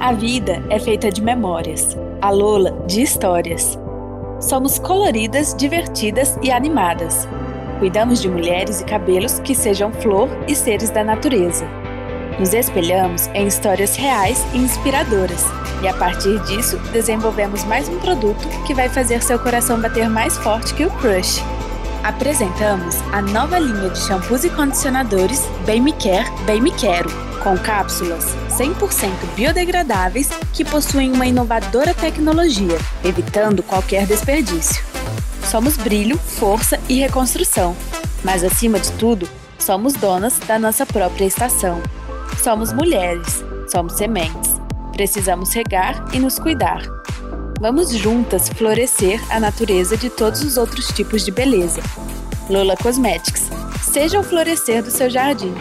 A vida é feita de memórias, a Lola de histórias. Somos coloridas, divertidas e animadas. Cuidamos de mulheres e cabelos que sejam flor e seres da natureza. Nos espelhamos em histórias reais e inspiradoras, e a partir disso desenvolvemos mais um produto que vai fazer seu coração bater mais forte que o crush. Apresentamos a nova linha de shampoos e condicionadores Bem Me Quer, Bem Me Quero, com cápsulas 100% biodegradáveis que possuem uma inovadora tecnologia, evitando qualquer desperdício. Somos brilho, força e reconstrução, mas acima de tudo, somos donas da nossa própria estação. Somos mulheres, somos sementes. Precisamos regar e nos cuidar. Vamos juntas florescer a natureza de todos os outros tipos de beleza. Lola Cosmetics. Seja o florescer do seu jardim.